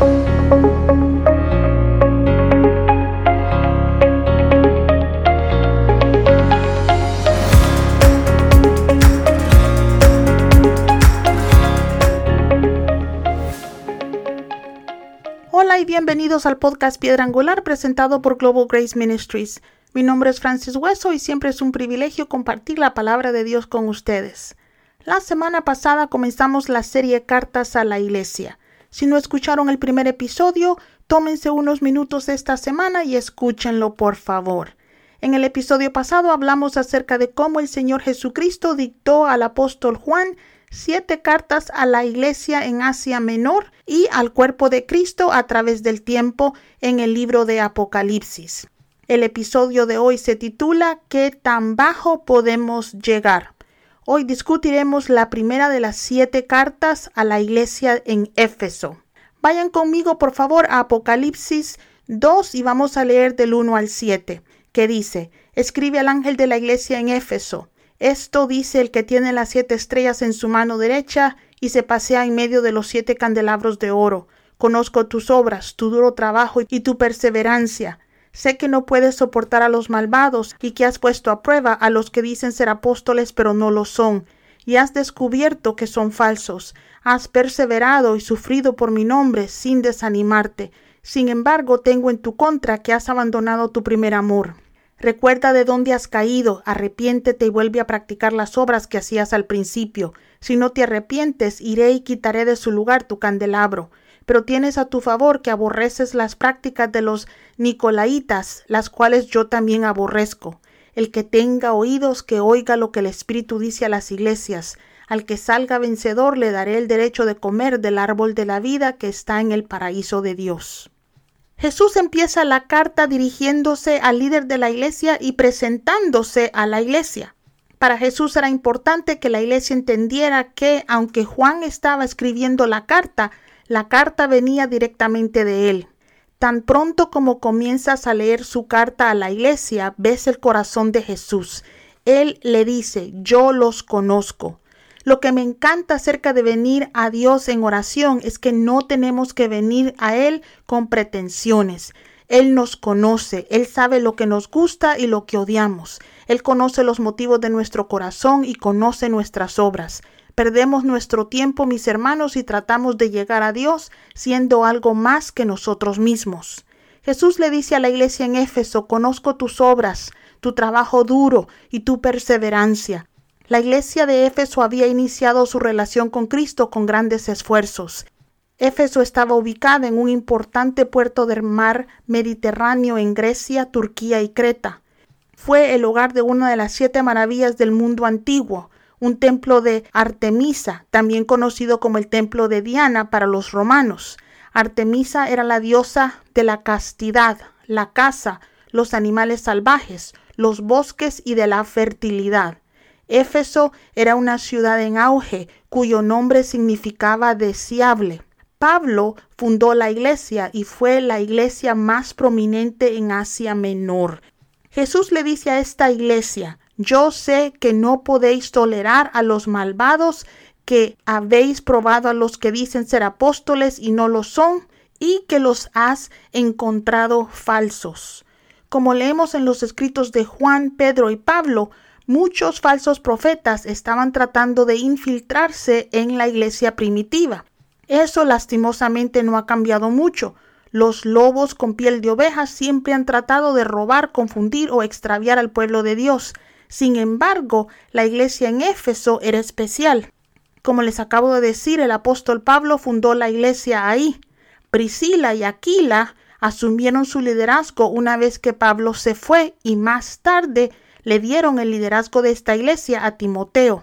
Hola y bienvenidos al podcast Piedra Angular presentado por Global Grace Ministries. Mi nombre es Francis Hueso y siempre es un privilegio compartir la palabra de Dios con ustedes. La semana pasada comenzamos la serie Cartas a la Iglesia. Si no escucharon el primer episodio, tómense unos minutos esta semana y escúchenlo por favor. En el episodio pasado hablamos acerca de cómo el Señor Jesucristo dictó al apóstol Juan siete cartas a la iglesia en Asia Menor y al cuerpo de Cristo a través del tiempo en el libro de Apocalipsis. El episodio de hoy se titula ¿Qué tan bajo podemos llegar? Hoy discutiremos la primera de las siete cartas a la iglesia en Éfeso. Vayan conmigo por favor a Apocalipsis 2 y vamos a leer del 1 al 7, que dice, escribe al ángel de la iglesia en Éfeso. Esto dice el que tiene las siete estrellas en su mano derecha y se pasea en medio de los siete candelabros de oro. Conozco tus obras, tu duro trabajo y tu perseverancia. Sé que no puedes soportar a los malvados y que has puesto a prueba a los que dicen ser apóstoles pero no lo son, y has descubierto que son falsos. Has perseverado y sufrido por mi nombre sin desanimarte. Sin embargo, tengo en tu contra que has abandonado tu primer amor. Recuerda de dónde has caído, arrepiéntete y vuelve a practicar las obras que hacías al principio. Si no te arrepientes, iré y quitaré de su lugar tu candelabro. Pero tienes a tu favor que aborreces las prácticas de los Nicolaitas, las cuales yo también aborrezco. El que tenga oídos, que oiga lo que el Espíritu dice a las iglesias. Al que salga vencedor le daré el derecho de comer del árbol de la vida que está en el paraíso de Dios. Jesús empieza la carta dirigiéndose al líder de la iglesia y presentándose a la iglesia. Para Jesús era importante que la iglesia entendiera que, aunque Juan estaba escribiendo la carta, la carta venía directamente de él. Tan pronto como comienzas a leer su carta a la iglesia, ves el corazón de Jesús. Él le dice, yo los conozco. Lo que me encanta acerca de venir a Dios en oración es que no tenemos que venir a Él con pretensiones. Él nos conoce, Él sabe lo que nos gusta y lo que odiamos. Él conoce los motivos de nuestro corazón y conoce nuestras obras. Perdemos nuestro tiempo, mis hermanos, y tratamos de llegar a Dios siendo algo más que nosotros mismos. Jesús le dice a la iglesia en Éfeso, conozco tus obras, tu trabajo duro y tu perseverancia. La iglesia de Éfeso había iniciado su relación con Cristo con grandes esfuerzos. Éfeso estaba ubicada en un importante puerto del mar Mediterráneo en Grecia, Turquía y Creta. Fue el hogar de una de las siete maravillas del mundo antiguo, un templo de Artemisa, también conocido como el templo de Diana para los romanos. Artemisa era la diosa de la castidad, la caza, los animales salvajes, los bosques y de la fertilidad. Éfeso era una ciudad en auge cuyo nombre significaba deseable. Pablo fundó la iglesia y fue la iglesia más prominente en Asia Menor. Jesús le dice a esta iglesia, yo sé que no podéis tolerar a los malvados, que habéis probado a los que dicen ser apóstoles y no lo son, y que los has encontrado falsos. Como leemos en los escritos de Juan, Pedro y Pablo, muchos falsos profetas estaban tratando de infiltrarse en la iglesia primitiva. Eso lastimosamente no ha cambiado mucho. Los lobos con piel de oveja siempre han tratado de robar, confundir o extraviar al pueblo de Dios. Sin embargo, la iglesia en Éfeso era especial. Como les acabo de decir, el apóstol Pablo fundó la iglesia ahí. Priscila y Aquila asumieron su liderazgo una vez que Pablo se fue y más tarde le dieron el liderazgo de esta iglesia a Timoteo.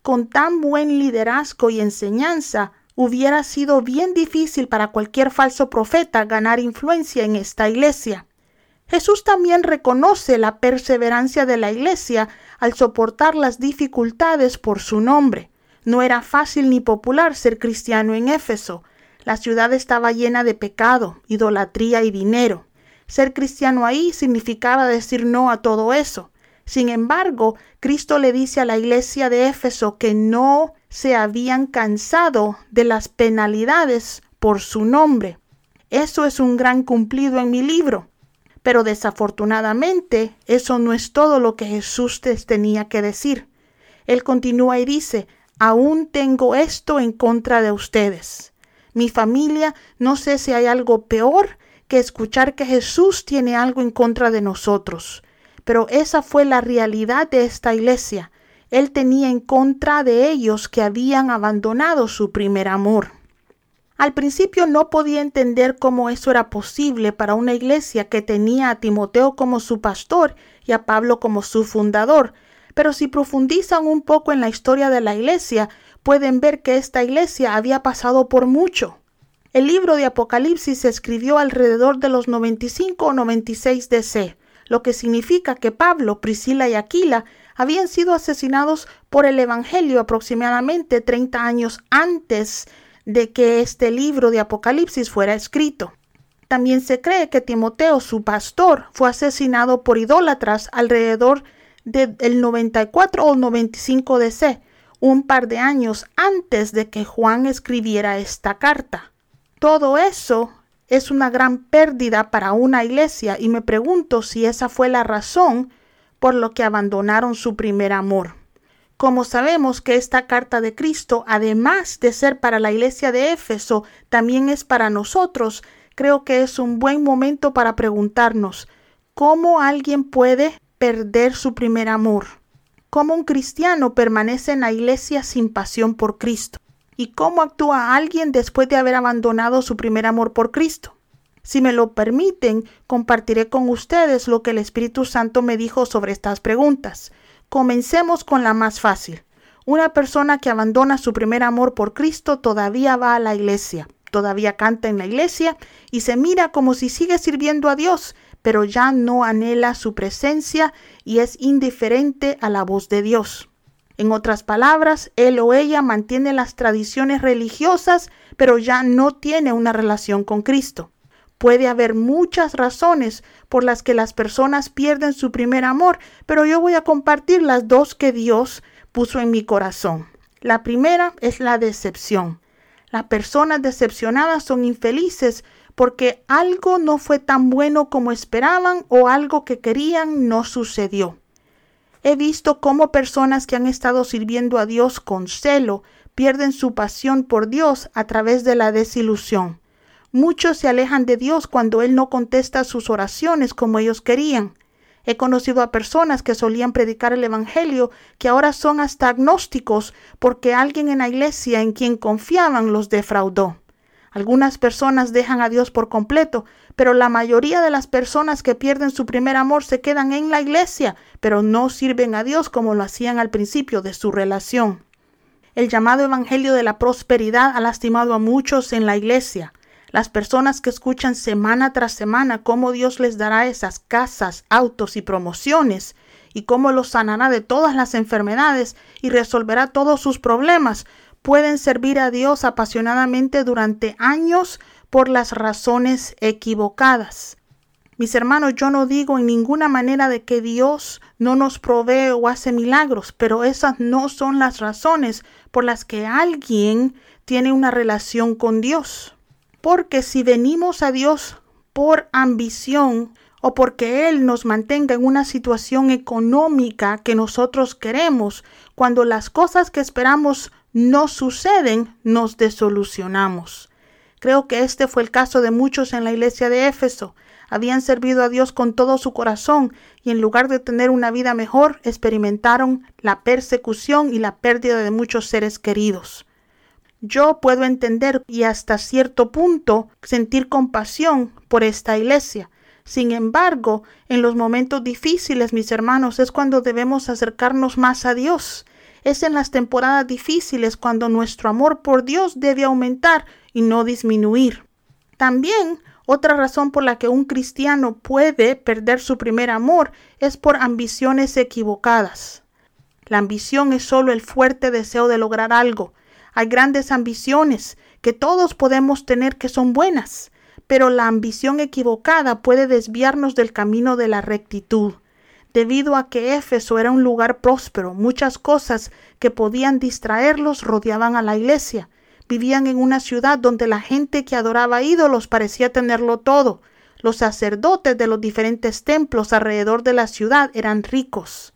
Con tan buen liderazgo y enseñanza, hubiera sido bien difícil para cualquier falso profeta ganar influencia en esta iglesia. Jesús también reconoce la perseverancia de la iglesia al soportar las dificultades por su nombre. No era fácil ni popular ser cristiano en Éfeso. La ciudad estaba llena de pecado, idolatría y dinero. Ser cristiano ahí significaba decir no a todo eso. Sin embargo, Cristo le dice a la iglesia de Éfeso que no se habían cansado de las penalidades por su nombre. Eso es un gran cumplido en mi libro. Pero desafortunadamente, eso no es todo lo que Jesús les tenía que decir. Él continúa y dice, aún tengo esto en contra de ustedes. Mi familia, no sé si hay algo peor que escuchar que Jesús tiene algo en contra de nosotros. Pero esa fue la realidad de esta iglesia. Él tenía en contra de ellos que habían abandonado su primer amor. Al principio no podía entender cómo eso era posible para una iglesia que tenía a Timoteo como su pastor y a Pablo como su fundador, pero si profundizan un poco en la historia de la iglesia, pueden ver que esta iglesia había pasado por mucho. El libro de Apocalipsis se escribió alrededor de los 95 o 96 DC, lo que significa que Pablo, Priscila y Aquila habían sido asesinados por el Evangelio aproximadamente 30 años antes de que este libro de Apocalipsis fuera escrito. También se cree que Timoteo, su pastor, fue asesinado por idólatras alrededor del 94 o 95 DC, un par de años antes de que Juan escribiera esta carta. Todo eso es una gran pérdida para una iglesia y me pregunto si esa fue la razón por lo que abandonaron su primer amor. Como sabemos que esta carta de Cristo, además de ser para la iglesia de Éfeso, también es para nosotros, creo que es un buen momento para preguntarnos cómo alguien puede perder su primer amor, cómo un cristiano permanece en la iglesia sin pasión por Cristo y cómo actúa alguien después de haber abandonado su primer amor por Cristo. Si me lo permiten, compartiré con ustedes lo que el Espíritu Santo me dijo sobre estas preguntas. Comencemos con la más fácil. Una persona que abandona su primer amor por Cristo todavía va a la iglesia, todavía canta en la iglesia y se mira como si sigue sirviendo a Dios, pero ya no anhela su presencia y es indiferente a la voz de Dios. En otras palabras, él o ella mantiene las tradiciones religiosas, pero ya no tiene una relación con Cristo. Puede haber muchas razones por las que las personas pierden su primer amor, pero yo voy a compartir las dos que Dios puso en mi corazón. La primera es la decepción. Las personas decepcionadas son infelices porque algo no fue tan bueno como esperaban o algo que querían no sucedió. He visto cómo personas que han estado sirviendo a Dios con celo pierden su pasión por Dios a través de la desilusión. Muchos se alejan de Dios cuando Él no contesta sus oraciones como ellos querían. He conocido a personas que solían predicar el Evangelio que ahora son hasta agnósticos porque alguien en la iglesia en quien confiaban los defraudó. Algunas personas dejan a Dios por completo, pero la mayoría de las personas que pierden su primer amor se quedan en la iglesia, pero no sirven a Dios como lo hacían al principio de su relación. El llamado Evangelio de la Prosperidad ha lastimado a muchos en la iglesia. Las personas que escuchan semana tras semana cómo Dios les dará esas casas, autos y promociones, y cómo los sanará de todas las enfermedades y resolverá todos sus problemas, pueden servir a Dios apasionadamente durante años por las razones equivocadas. Mis hermanos, yo no digo en ninguna manera de que Dios no nos provee o hace milagros, pero esas no son las razones por las que alguien tiene una relación con Dios. Porque si venimos a Dios por ambición o porque Él nos mantenga en una situación económica que nosotros queremos, cuando las cosas que esperamos no suceden, nos desolucionamos. Creo que este fue el caso de muchos en la iglesia de Éfeso. Habían servido a Dios con todo su corazón y en lugar de tener una vida mejor, experimentaron la persecución y la pérdida de muchos seres queridos. Yo puedo entender y hasta cierto punto sentir compasión por esta iglesia. Sin embargo, en los momentos difíciles, mis hermanos, es cuando debemos acercarnos más a Dios. Es en las temporadas difíciles cuando nuestro amor por Dios debe aumentar y no disminuir. También otra razón por la que un cristiano puede perder su primer amor es por ambiciones equivocadas. La ambición es solo el fuerte deseo de lograr algo, hay grandes ambiciones que todos podemos tener que son buenas, pero la ambición equivocada puede desviarnos del camino de la rectitud. Debido a que Éfeso era un lugar próspero, muchas cosas que podían distraerlos rodeaban a la iglesia. vivían en una ciudad donde la gente que adoraba ídolos parecía tenerlo todo. Los sacerdotes de los diferentes templos alrededor de la ciudad eran ricos.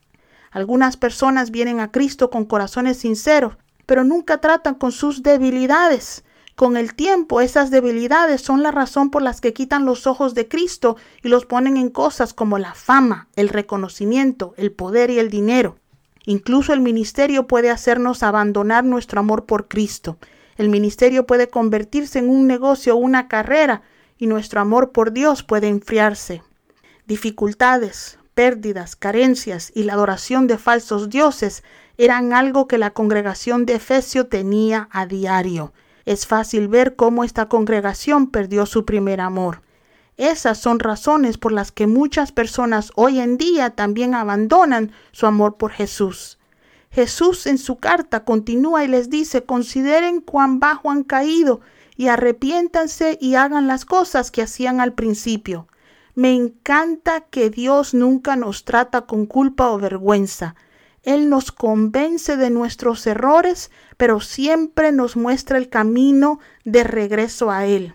Algunas personas vienen a Cristo con corazones sinceros, pero nunca tratan con sus debilidades. Con el tiempo, esas debilidades son la razón por las que quitan los ojos de Cristo y los ponen en cosas como la fama, el reconocimiento, el poder y el dinero. Incluso el ministerio puede hacernos abandonar nuestro amor por Cristo. El ministerio puede convertirse en un negocio o una carrera y nuestro amor por Dios puede enfriarse. Dificultades, pérdidas, carencias y la adoración de falsos dioses eran algo que la congregación de Efesio tenía a diario. Es fácil ver cómo esta congregación perdió su primer amor. Esas son razones por las que muchas personas hoy en día también abandonan su amor por Jesús. Jesús en su carta continúa y les dice, consideren cuán bajo han caído y arrepiéntanse y hagan las cosas que hacían al principio. Me encanta que Dios nunca nos trata con culpa o vergüenza. Él nos convence de nuestros errores, pero siempre nos muestra el camino de regreso a Él.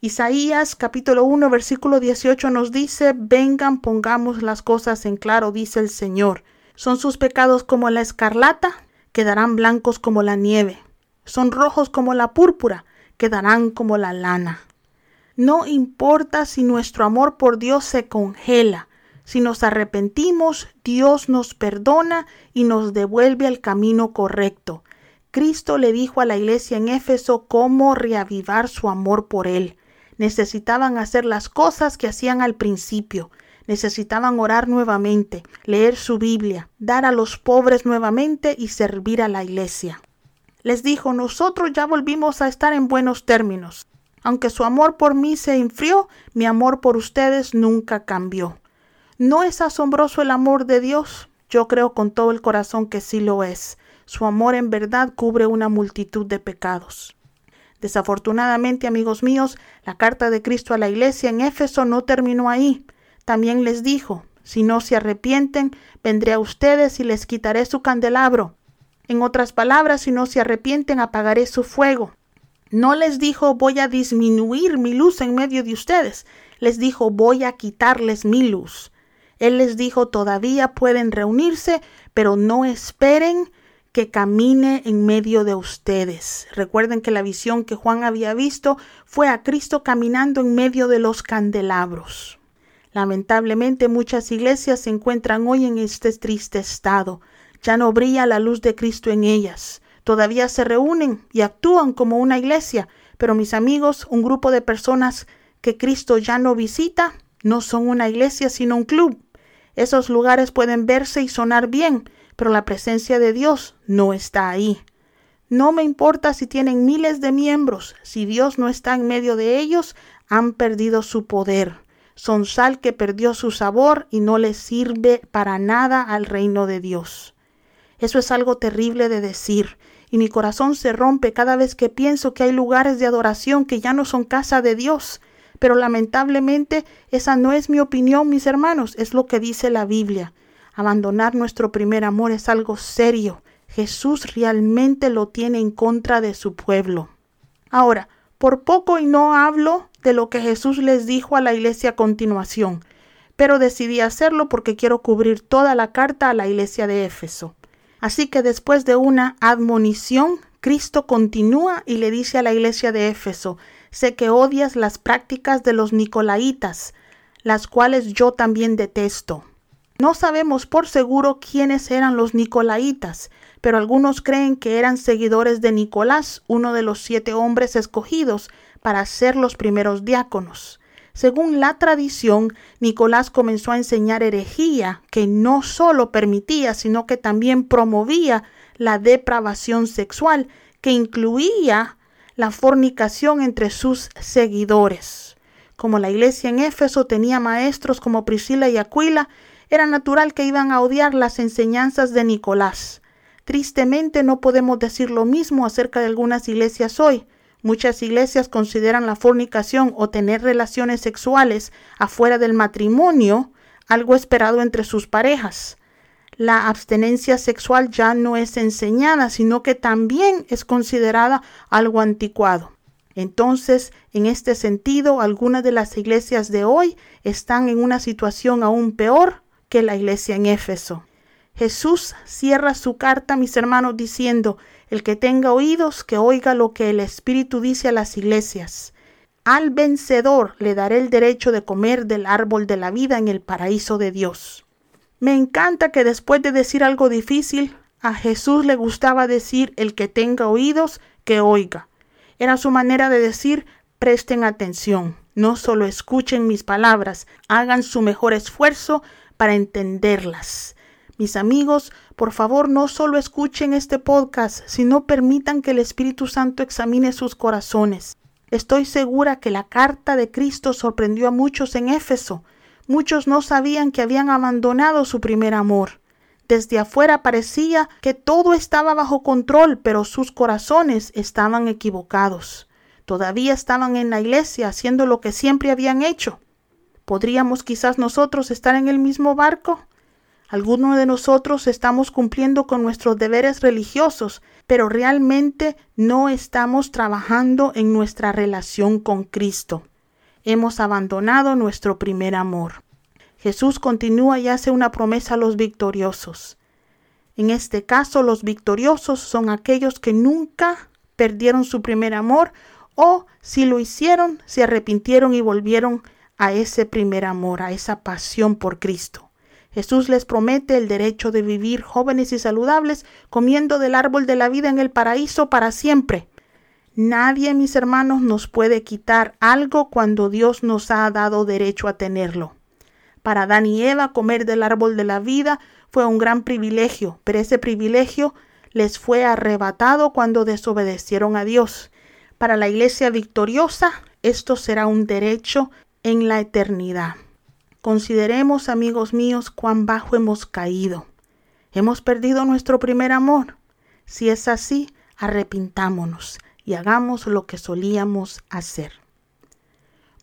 Isaías capítulo 1 versículo 18 nos dice, vengan, pongamos las cosas en claro, dice el Señor. Son sus pecados como la escarlata, quedarán blancos como la nieve. Son rojos como la púrpura, quedarán como la lana. No importa si nuestro amor por Dios se congela, si nos arrepentimos, Dios nos perdona y nos devuelve al camino correcto. Cristo le dijo a la iglesia en Éfeso cómo reavivar su amor por él. Necesitaban hacer las cosas que hacían al principio. Necesitaban orar nuevamente, leer su Biblia, dar a los pobres nuevamente y servir a la iglesia. Les dijo, nosotros ya volvimos a estar en buenos términos. Aunque su amor por mí se enfrió, mi amor por ustedes nunca cambió. ¿No es asombroso el amor de Dios? Yo creo con todo el corazón que sí lo es. Su amor en verdad cubre una multitud de pecados. Desafortunadamente, amigos míos, la carta de Cristo a la iglesia en Éfeso no terminó ahí. También les dijo, si no se arrepienten, vendré a ustedes y les quitaré su candelabro. En otras palabras, si no se arrepienten, apagaré su fuego. No les dijo voy a disminuir mi luz en medio de ustedes, les dijo voy a quitarles mi luz. Él les dijo todavía pueden reunirse, pero no esperen que camine en medio de ustedes. Recuerden que la visión que Juan había visto fue a Cristo caminando en medio de los candelabros. Lamentablemente muchas iglesias se encuentran hoy en este triste estado. Ya no brilla la luz de Cristo en ellas. Todavía se reúnen y actúan como una iglesia, pero mis amigos, un grupo de personas que Cristo ya no visita, no son una iglesia sino un club. Esos lugares pueden verse y sonar bien, pero la presencia de Dios no está ahí. No me importa si tienen miles de miembros, si Dios no está en medio de ellos, han perdido su poder. Son sal que perdió su sabor y no les sirve para nada al reino de Dios. Eso es algo terrible de decir, y mi corazón se rompe cada vez que pienso que hay lugares de adoración que ya no son casa de Dios. Pero lamentablemente esa no es mi opinión, mis hermanos, es lo que dice la Biblia. Abandonar nuestro primer amor es algo serio. Jesús realmente lo tiene en contra de su pueblo. Ahora, por poco y no hablo de lo que Jesús les dijo a la iglesia a continuación, pero decidí hacerlo porque quiero cubrir toda la carta a la iglesia de Éfeso. Así que después de una admonición, Cristo continúa y le dice a la iglesia de Éfeso, sé que odias las prácticas de los nicolaitas, las cuales yo también detesto. No sabemos por seguro quiénes eran los nicolaitas, pero algunos creen que eran seguidores de Nicolás, uno de los siete hombres escogidos para ser los primeros diáconos. Según la tradición, Nicolás comenzó a enseñar herejía que no solo permitía, sino que también promovía la depravación sexual, que incluía la fornicación entre sus seguidores. Como la iglesia en Éfeso tenía maestros como Priscila y Aquila, era natural que iban a odiar las enseñanzas de Nicolás. Tristemente no podemos decir lo mismo acerca de algunas iglesias hoy. Muchas iglesias consideran la fornicación o tener relaciones sexuales afuera del matrimonio algo esperado entre sus parejas. La abstenencia sexual ya no es enseñada, sino que también es considerada algo anticuado. Entonces, en este sentido, algunas de las iglesias de hoy están en una situación aún peor que la iglesia en Éfeso. Jesús cierra su carta, mis hermanos, diciendo, el que tenga oídos, que oiga lo que el Espíritu dice a las iglesias. Al vencedor le daré el derecho de comer del árbol de la vida en el paraíso de Dios. Me encanta que después de decir algo difícil, a Jesús le gustaba decir el que tenga oídos, que oiga. Era su manera de decir presten atención, no solo escuchen mis palabras, hagan su mejor esfuerzo para entenderlas. Mis amigos, por favor no solo escuchen este podcast, sino permitan que el Espíritu Santo examine sus corazones. Estoy segura que la carta de Cristo sorprendió a muchos en Éfeso. Muchos no sabían que habían abandonado su primer amor. Desde afuera parecía que todo estaba bajo control, pero sus corazones estaban equivocados. Todavía estaban en la iglesia haciendo lo que siempre habían hecho. ¿Podríamos quizás nosotros estar en el mismo barco? Algunos de nosotros estamos cumpliendo con nuestros deberes religiosos, pero realmente no estamos trabajando en nuestra relación con Cristo. Hemos abandonado nuestro primer amor. Jesús continúa y hace una promesa a los victoriosos. En este caso, los victoriosos son aquellos que nunca perdieron su primer amor o si lo hicieron, se arrepintieron y volvieron a ese primer amor, a esa pasión por Cristo. Jesús les promete el derecho de vivir jóvenes y saludables comiendo del árbol de la vida en el paraíso para siempre. Nadie, mis hermanos, nos puede quitar algo cuando Dios nos ha dado derecho a tenerlo. Para Adán y Eva comer del árbol de la vida fue un gran privilegio, pero ese privilegio les fue arrebatado cuando desobedecieron a Dios. Para la iglesia victoriosa, esto será un derecho en la eternidad. Consideremos, amigos míos, cuán bajo hemos caído. Hemos perdido nuestro primer amor. Si es así, arrepintámonos y hagamos lo que solíamos hacer.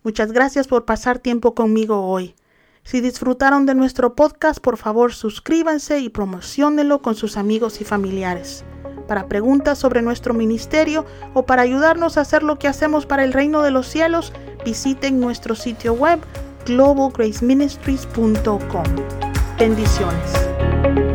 Muchas gracias por pasar tiempo conmigo hoy. Si disfrutaron de nuestro podcast, por favor suscríbanse y promocionenlo con sus amigos y familiares. Para preguntas sobre nuestro ministerio o para ayudarnos a hacer lo que hacemos para el reino de los cielos, visiten nuestro sitio web globalgraceministries.com. Bendiciones.